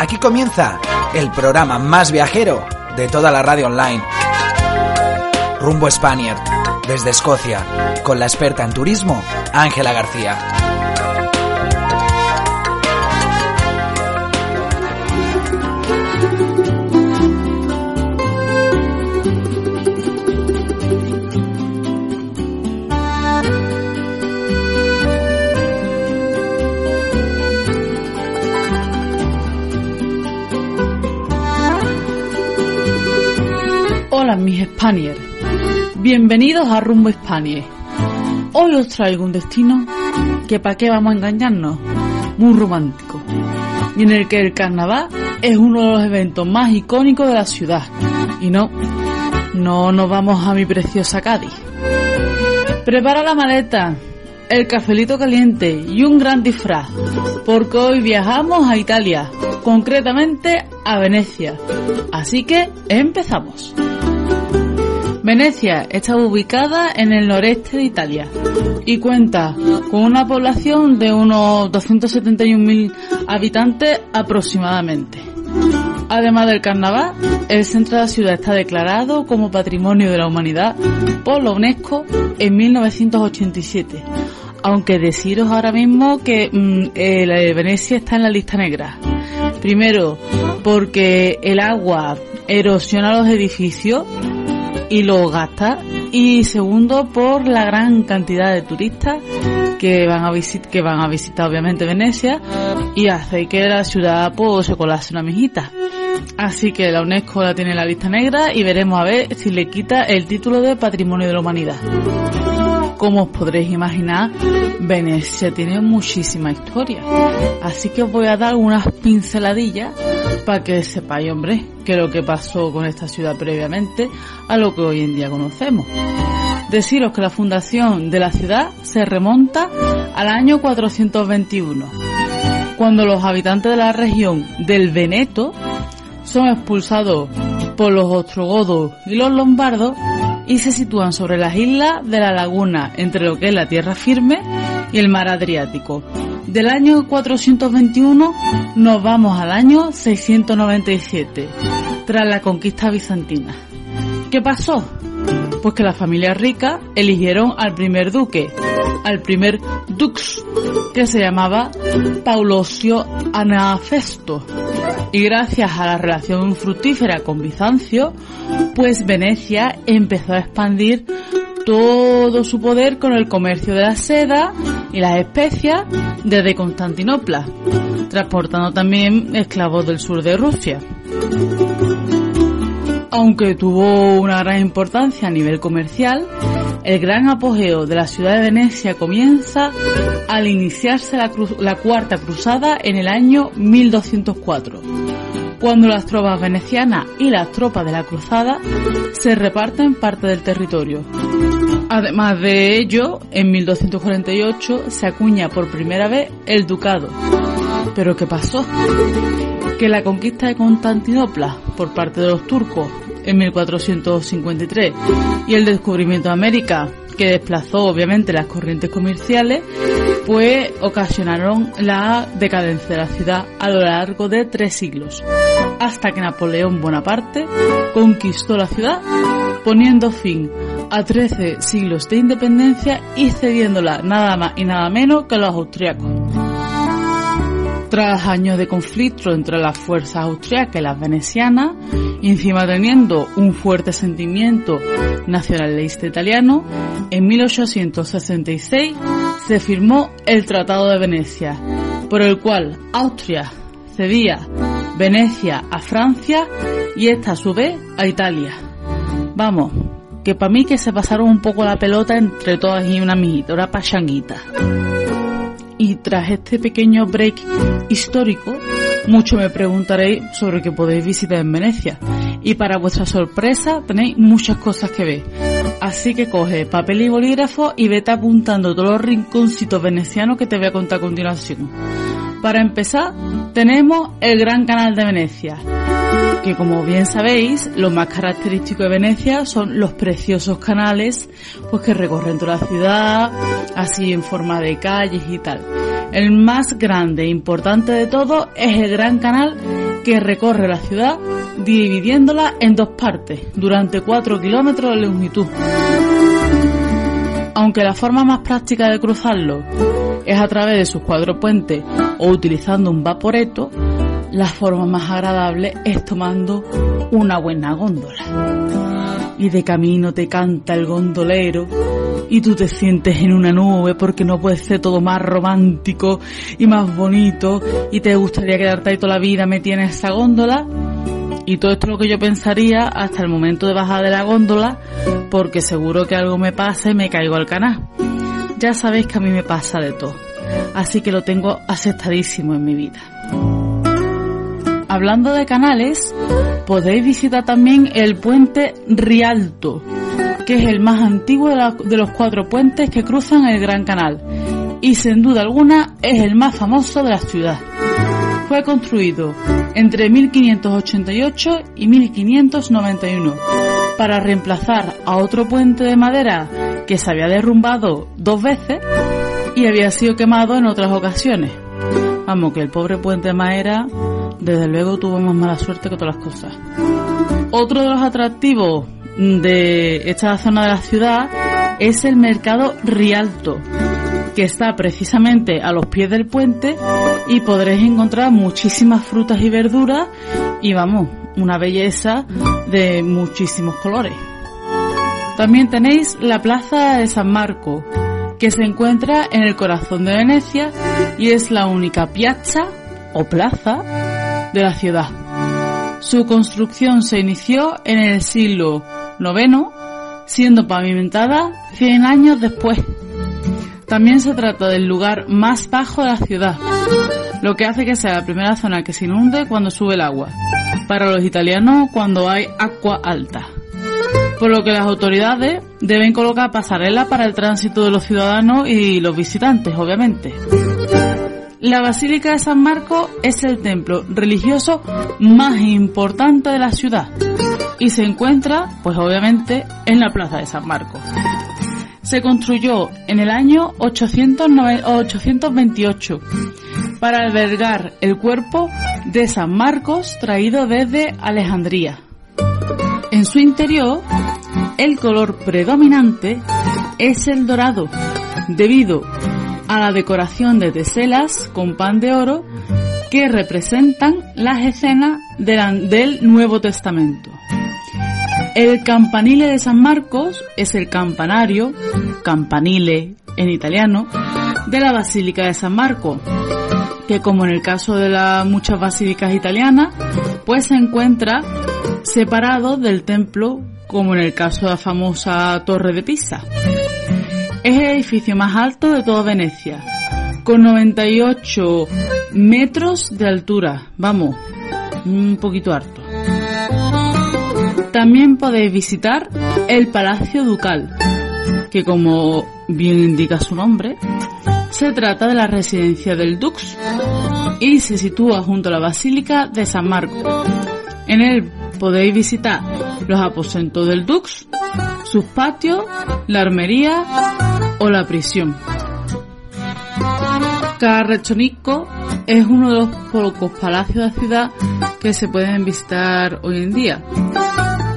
Aquí comienza el programa más viajero de toda la radio online. Rumbo Spaniard, desde Escocia, con la experta en turismo, Ángela García. Mis Spaniers, bienvenidos a Rumbo Spanier. Hoy os traigo un destino que para qué vamos a engañarnos, muy romántico, y en el que el carnaval es uno de los eventos más icónicos de la ciudad. Y no, no nos vamos a mi preciosa Cádiz. Prepara la maleta, el cafelito caliente y un gran disfraz, porque hoy viajamos a Italia, concretamente a Venecia. Así que empezamos. Venecia está ubicada en el noreste de Italia y cuenta con una población de unos 271.000 habitantes aproximadamente. Además del carnaval, el centro de la ciudad está declarado como Patrimonio de la Humanidad por la UNESCO en 1987. Aunque deciros ahora mismo que mm, eh, Venecia está en la lista negra. Primero, porque el agua erosiona los edificios y lo gasta. Y segundo, por la gran cantidad de turistas que van a, visit que van a visitar obviamente Venecia y hace que la ciudad pues, se colase una mijita. Así que la UNESCO la tiene en la lista negra y veremos a ver si le quita el título de Patrimonio de la Humanidad. Como os podréis imaginar, Venecia tiene muchísima historia. Así que os voy a dar unas pinceladillas para que sepáis, hombre, qué es lo que pasó con esta ciudad previamente a lo que hoy en día conocemos. Deciros que la fundación de la ciudad se remonta al año 421, cuando los habitantes de la región del Veneto son expulsados por los ostrogodos y los lombardos y se sitúan sobre las islas de la laguna entre lo que es la tierra firme y el mar Adriático. Del año 421 nos vamos al año 697, tras la conquista bizantina. ¿Qué pasó? Pues que las familias ricas eligieron al primer duque, al primer dux, que se llamaba Paulosio Anafesto. Y gracias a la relación fructífera con Bizancio, pues Venecia empezó a expandir todo su poder con el comercio de la seda y las especias desde Constantinopla, transportando también esclavos del sur de Rusia. Aunque tuvo una gran importancia a nivel comercial, el gran apogeo de la ciudad de Venecia comienza al iniciarse la, la Cuarta Cruzada en el año 1204, cuando las tropas venecianas y las tropas de la Cruzada se reparten parte del territorio. Además de ello, en 1248 se acuña por primera vez el ducado. ¿Pero qué pasó? Que la conquista de Constantinopla por parte de los turcos en 1453 y el descubrimiento de América, que desplazó obviamente las corrientes comerciales, pues ocasionaron la decadencia de la ciudad a lo largo de tres siglos, hasta que Napoleón Bonaparte conquistó la ciudad poniendo fin a 13 siglos de independencia y cediéndola nada más y nada menos que a los austriacos. Tras años de conflicto entre las fuerzas austriacas y las venecianas, y encima teniendo un fuerte sentimiento nacionalista italiano, en 1866 se firmó el Tratado de Venecia, por el cual Austria cedía Venecia a Francia y esta a su vez a Italia. Vamos, que para mí que se pasaron un poco la pelota entre todas y una amiguita, una pachanguita. Y tras este pequeño break histórico, mucho me preguntaréis sobre qué podéis visitar en Venecia. Y para vuestra sorpresa tenéis muchas cosas que ver. Así que coge papel y bolígrafo y vete apuntando todos los rinconcitos venecianos que te voy a contar a continuación. Para empezar, tenemos el Gran Canal de Venecia, que como bien sabéis, lo más característico de Venecia son los preciosos canales pues que recorren toda la ciudad, así en forma de calles y tal. El más grande e importante de todo es el Gran Canal que recorre la ciudad dividiéndola en dos partes durante 4 kilómetros de longitud. Aunque la forma más práctica de cruzarlo es a través de sus cuatro puentes o utilizando un vaporeto, la forma más agradable es tomando una buena góndola. Y de camino te canta el gondolero y tú te sientes en una nube porque no puede ser todo más romántico y más bonito y te gustaría quedarte ahí toda la vida metida en esa góndola. Y todo esto es lo que yo pensaría hasta el momento de bajar de la góndola porque seguro que algo me pasa y me caigo al canal. Ya sabéis que a mí me pasa de todo, así que lo tengo aceptadísimo en mi vida. Hablando de canales, podéis visitar también el puente Rialto, que es el más antiguo de, los cuatro puentes que cruzan el Gran Canal y sin duda alguna es el más famoso de la ciudad. Fue construido entre 1588 y 1591 para reemplazar a otro puente de madera que se había derrumbado dos veces y había sido quemado en otras ocasiones. Vamos, que el pobre puente de madera desde luego tuvo más mala suerte que todas las cosas. Otro de los atractivos de esta zona de la ciudad es el mercado Rialto, que está precisamente a los pies del puente y podréis encontrar muchísimas frutas y verduras y vamos, una belleza de muchísimos colores. También tenéis la Plaza de San Marco, que se encuentra en el corazón de Venecia y es la única piazza o plaza de la ciudad. Su construcción se inició en el siglo IX, siendo pavimentada 100 años después. También se trata del lugar más bajo de la ciudad, lo que hace que sea la primera zona que se inunde cuando sube el agua, para los italianos cuando hay agua alta. Por lo que las autoridades deben colocar pasarelas para el tránsito de los ciudadanos y los visitantes, obviamente. La Basílica de San Marcos es el templo religioso más importante de la ciudad y se encuentra, pues obviamente, en la Plaza de San Marcos. Se construyó en el año 828 para albergar el cuerpo de San Marcos traído desde Alejandría. En su interior, el color predominante es el dorado, debido a la decoración de teselas con pan de oro que representan las escenas del Nuevo Testamento. El campanile de San Marcos es el campanario, campanile en italiano, de la Basílica de San Marcos, que como en el caso de muchas basílicas italianas, pues se encuentra separado del templo, como en el caso de la famosa Torre de Pisa. Es el edificio más alto de toda Venecia, con 98 metros de altura. Vamos, un poquito harto. También podéis visitar el Palacio Ducal, que como bien indica su nombre, se trata de la residencia del Dux y se sitúa junto a la Basílica de San Marco. En él podéis visitar los aposentos del Dux, sus patios, la armería o la prisión. Carrechonico es uno de los pocos palacios de la ciudad que se pueden visitar hoy en día.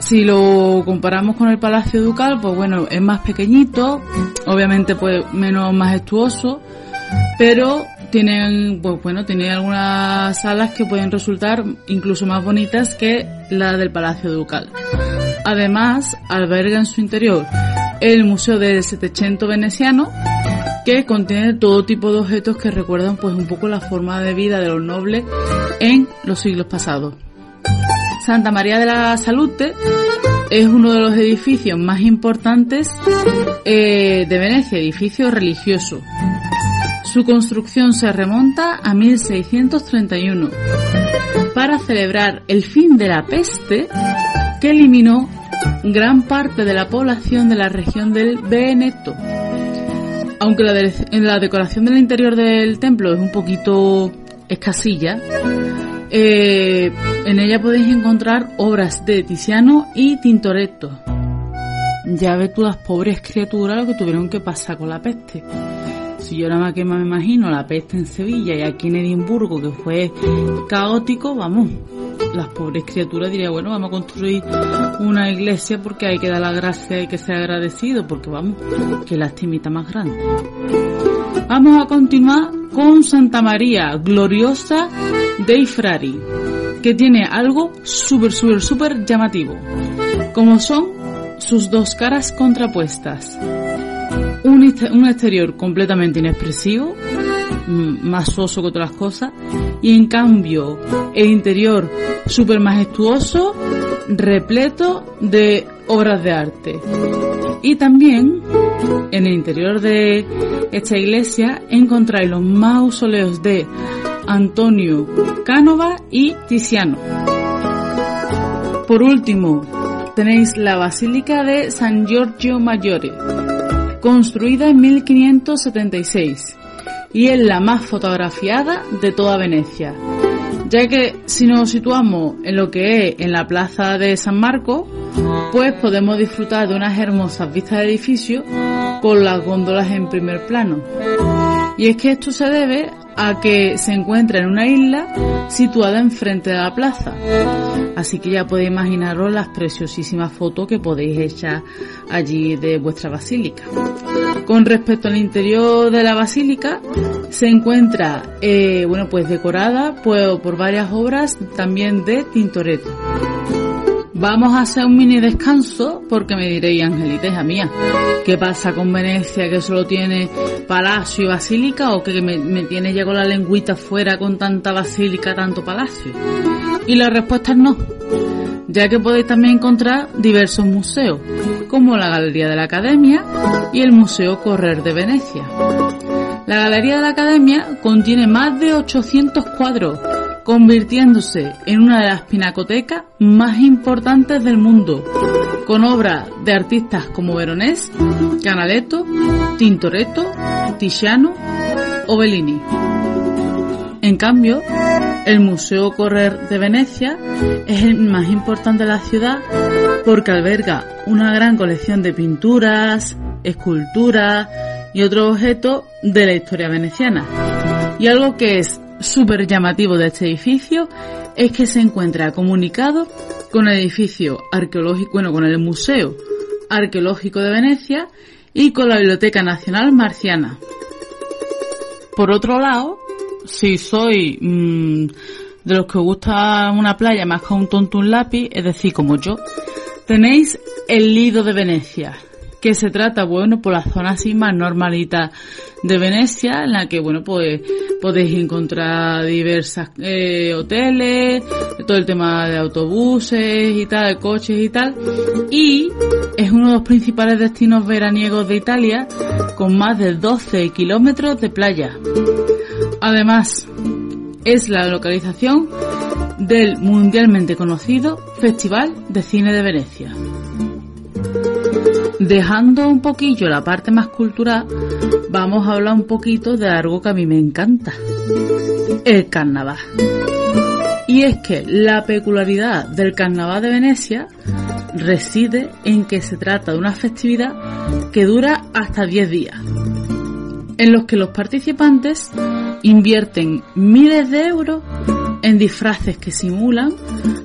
Si lo comparamos con el Palacio Ducal, pues bueno, es más pequeñito, obviamente pues menos majestuoso, pero tienen, pues bueno, tiene algunas salas que pueden resultar incluso más bonitas que la del Palacio Ducal. Además, alberga en su interior el Museo del Setecento Veneciano, que contiene todo tipo de objetos que recuerdan pues un poco la forma de vida de los nobles en los siglos pasados. Santa María de la Salute es uno de los edificios más importantes eh, de Venecia, edificio religioso. Su construcción se remonta a 1631 para celebrar el fin de la peste que eliminó gran parte de la población de la región del Veneto. Aunque la, la decoración del interior del templo es un poquito escasilla, eh, en ella podéis encontrar obras de Tiziano y Tintoretto. Ya ves tú las pobres criaturas lo que tuvieron que pasar con la peste. Si yo nada más que me imagino la peste en Sevilla y aquí en Edimburgo que fue caótico, vamos, las pobres criaturas dirían, bueno, vamos a construir una iglesia porque hay que dar la gracia y que sea agradecido, porque vamos, que lastimita más grande. Vamos a continuar con Santa María Gloriosa dei Frari, que tiene algo súper, súper, súper llamativo, como son sus dos caras contrapuestas. Un, exterior completamente inexpresivo, más soso que otras cosas, y en cambio el interior súper majestuoso, repleto de obras de arte. Y también en el interior de esta iglesia encontráis los mausoleos de Antonio Cánova y Tiziano. Por último, tenéis la Basílica de San Giorgio Maggiore, construida en 1576 y es la más fotografiada de toda Venecia, ya que si nos situamos en lo que es en la plaza de San Marco, pues podemos disfrutar de unas hermosas vistas de edificios con las góndolas en primer plano. Y es que esto se debe a que se encuentra en una isla situada enfrente de la plaza. Así que ya podéis imaginaros las preciosísimas fotos que podéis echar allí de vuestra basílica. Con respecto al interior de la basílica, se encuentra, eh, bueno, pues decorada pues, por varias obras también de Tintoretto. Vamos a hacer un mini descanso porque me diréis, Angelita, hija mía, ¿qué pasa con Venecia que solo tiene palacio y basílica o que me, tiene ya con la lengüita fuera con tanta basílica, tanto palacio? Y la respuesta es no, ya que podéis también encontrar diversos museos, como la Galería de la Academia y el Museo Correr de Venecia. La Galería de la Academia contiene más de 800 cuadros convirtiéndose en una de las pinacotecas más importantes del mundo, con obras de artistas como Veronés, Canaletto, Tintoretto, Tiziano o Bellini. En cambio, el Museo Correr de Venecia es el más importante de la ciudad porque alberga una gran colección de pinturas, esculturas y otros objetos de la historia veneciana. Y algo que es súper llamativo de este edificio es que se encuentra comunicado con el edificio arqueológico, bueno, con el Museo Arqueológico de Venecia y con la Biblioteca Nacional Marciana. Por otro lado, si soy mm, de los que gusta una playa más que un tonto un lápiz, es decir, como yo, tenéis el Lido de Venecia, que se trata, bueno, por la zona así más normalita de Venecia, en la que, bueno, pues podéis encontrar diversas eh, hoteles, todo el tema de autobuses y tal, de coches y tal, y es uno de los principales destinos veraniegos de Italia, con más de 12 kilómetros de playa. Además, es la localización del mundialmente conocido Festival de Cine de Venecia. Dejando un poquillo la parte más cultural, vamos a hablar un poquito de algo que a mí me encanta, el carnaval. Y es que la peculiaridad del carnaval de Venecia reside en que se trata de una festividad que dura hasta 10 días, en los que los participantes invierten miles de euros en disfraces que simulan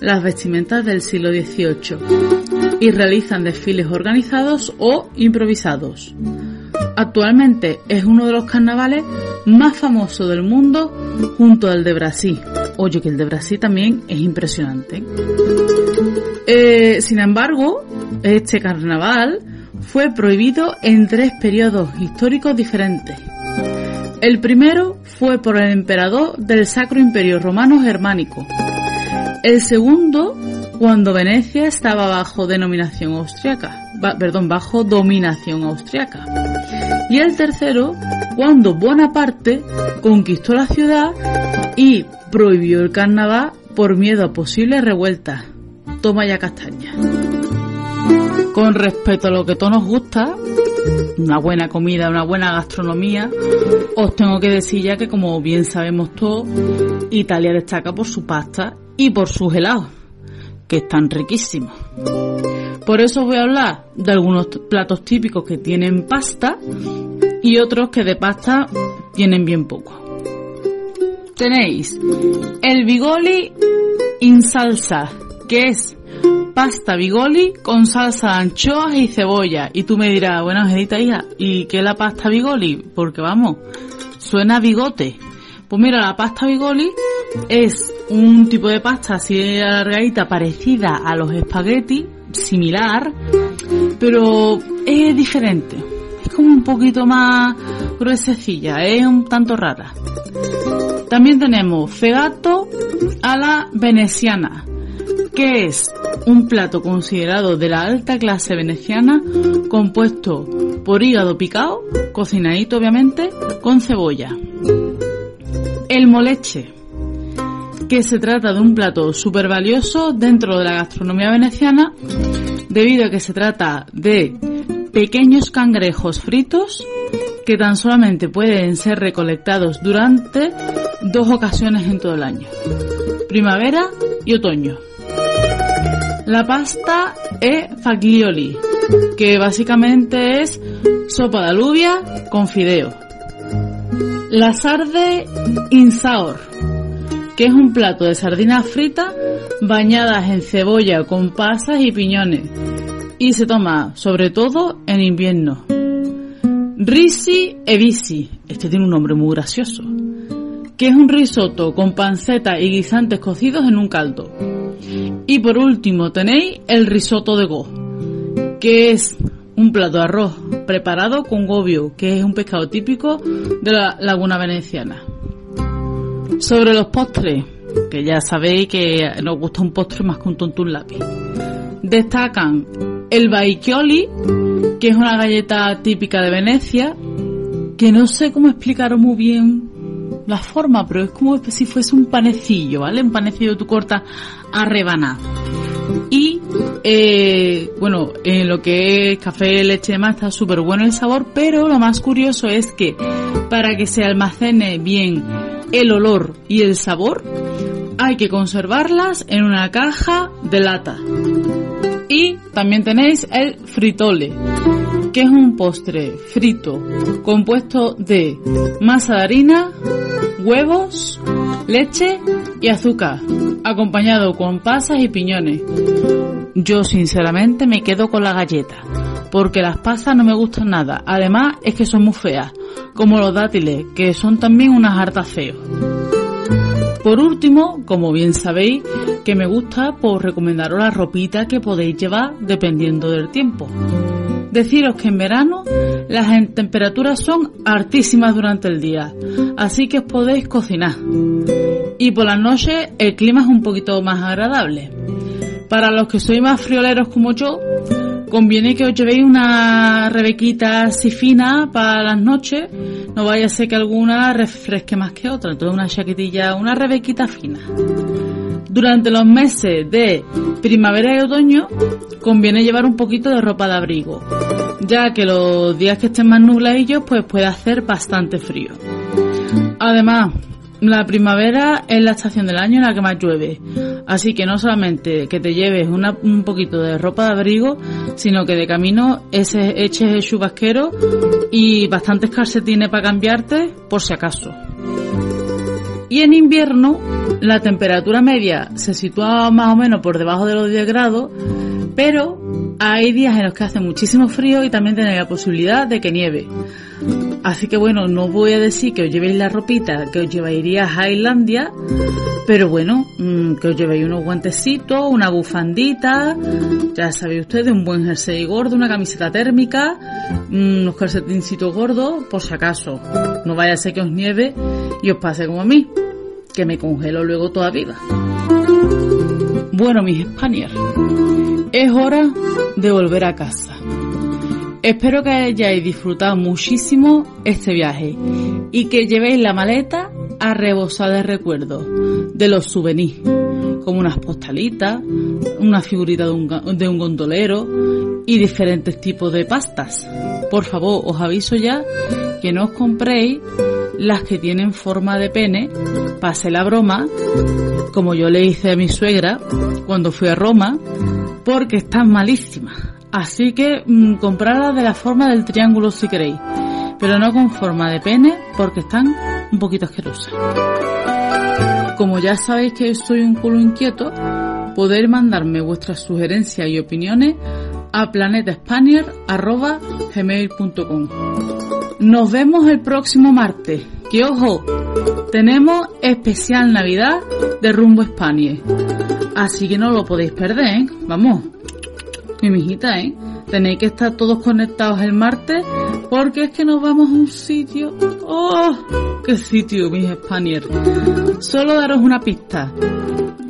las vestimentas del siglo XVIII y realizan desfiles organizados o improvisados. Actualmente es uno de los carnavales más famosos del mundo junto al de Brasil. Oye, que el de Brasil también es impresionante. Eh, sin embargo, este carnaval fue prohibido en tres periodos históricos diferentes. El primero fue por el emperador del Sacro Imperio Romano Germánico. El segundo cuando Venecia estaba bajo denominación austriaca, perdón, bajo dominación austriaca. Y el tercero, cuando Bonaparte conquistó la ciudad y prohibió el carnaval por miedo a posibles revueltas. Toma ya castaña. Con respecto a lo que todos nos gusta, una buena comida, una buena gastronomía, os tengo que decir ya que como bien sabemos todos, Italia destaca por su pasta y por sus helados, que están riquísimos. Por eso voy a hablar de algunos platos típicos que tienen pasta y otros que de pasta tienen bien poco. Tenéis el bigoli in salsa, que es pasta bigoli con salsa de anchoas y cebolla. Y tú me dirás, bueno, Angelita, hija, ¿y qué es la pasta bigoli? Porque vamos, suena bigote. Pues mira, la pasta bigoli es un tipo de pasta así alargadita parecida a los espaguetis, similar, pero es diferente. Es como un poquito más gruesecilla, es un tanto rara. También tenemos fegato a la veneciana, que es un plato considerado de la alta clase veneciana compuesto por hígado picado, cocinadito obviamente, con cebolla. El moleche, que se trata de un plato súper valioso dentro de la gastronomía veneciana debido a que se trata de pequeños cangrejos fritos que tan solamente pueden ser recolectados durante dos ocasiones en todo el año, primavera y otoño. La pasta es faglioli, que básicamente es sopa de alubia con fideo. La sarde insaor, que es un plato de sardinas fritas bañadas en cebolla con pasas y piñones. Y se toma sobre todo en invierno. Risi e bisi, este tiene un nombre muy gracioso, que es un risotto con panceta y guisantes cocidos en un caldo. Y por último tenéis el risotto de go, que es un plato de arroz preparado con gobio, que es un pescado típico de la laguna veneciana. Sobre los postres, que ya sabéis que nos gusta un postre más que un tonto un lápiz. Destacan el baichioli, que es una galleta típica de Venecia, que no sé cómo explicar muy bien la forma, pero es como si fuese un panecillo, ¿vale? Un panecillo tú cortas a rebanar. Y, eh, bueno, en lo que es café, leche y demás está súper bueno el sabor, pero lo más curioso es que para que se almacene bien el olor y el sabor, hay que conservarlas en una caja de lata. Y también tenéis el fritole, que es un postre frito compuesto de masa de harina, huevos, leche y azúcar, acompañado con pasas y piñones. Yo sinceramente me quedo con la galleta, porque las pasas no me gustan nada. Además es que son muy feas, como los dátiles, que son también unas hartas feos. Por último, como bien sabéis, que me gusta, pues recomendaros la ropita que podéis llevar dependiendo del tiempo. Deciros que en verano las temperaturas son altísimas durante el día, así que os podéis cocinar. Y por las noches el clima es un poquito más agradable. Para los que sois más frioleros como yo, conviene que os llevéis una rebequita así fina para las noches. No vaya a ser que alguna refresque más que otra. Entonces una chaquetilla, una rebequita fina. Durante los meses de primavera y otoño conviene llevar un poquito de ropa de abrigo, ya que los días que estén más nubladillos pues puede hacer bastante frío. Además, la primavera es la estación del año en la que más llueve, así que no solamente que te lleves un poquito de ropa de abrigo, sino que de camino ese, eches el chubasquero y bastantes calcetines para cambiarte por si acaso. Y en invierno la temperatura media se sitúa más o menos por debajo de los 10 grados, pero hay días en los que hace muchísimo frío y también tenéis la posibilidad de que nieve. Así que bueno, no voy a decir que os llevéis la ropita que os llevaríais a Islandia, pero bueno, mm, que os llevéis unos guantecitos, una bufandita, ya sabéis ustedes, un buen jersey gordo, una camiseta térmica, mm, unos calcetincitos gordos, por si acaso. No vaya a ser que os nieve y os pase como a mí, que me congelo luego toda. Bueno, mis Spaniards, es hora de volver a casa. Espero que hayáis disfrutado muchísimo este viaje y que llevéis la maleta a rebosar de recuerdos de los souvenirs, como unas postalitas, una figurita de un, de un gondolero y diferentes tipos de pastas. Por favor, os aviso ya que no os compréis las que tienen forma de pene, pase la broma, como yo le hice a mi suegra cuando fui a Roma, porque están malísimas. Así que mmm, comprarlas de la forma del triángulo si queréis, pero no con forma de pene porque están un poquito asquerosas. Como ya sabéis que soy un culo inquieto, podéis mandarme vuestras sugerencias y opiniones a planetaspanier.gmail.com Nos vemos el próximo martes. Que ojo, tenemos especial Navidad de Rumbo Spanier. Así que no lo podéis perder, ¿eh? Vamos, mi mijita, ¿eh? Tenéis que estar todos conectados el martes porque es que nos vamos a un sitio. ¡Oh! ¡Qué sitio, mis Spanier! Solo daros una pista.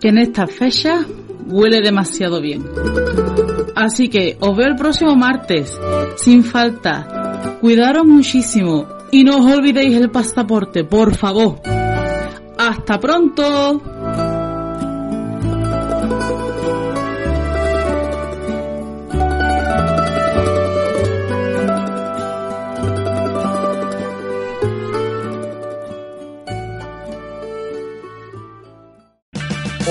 Que en esta fecha huele demasiado bien. Así que os veo el próximo martes, sin falta. Cuidaros muchísimo y no os olvidéis el pasaporte, por favor. ¡Hasta pronto!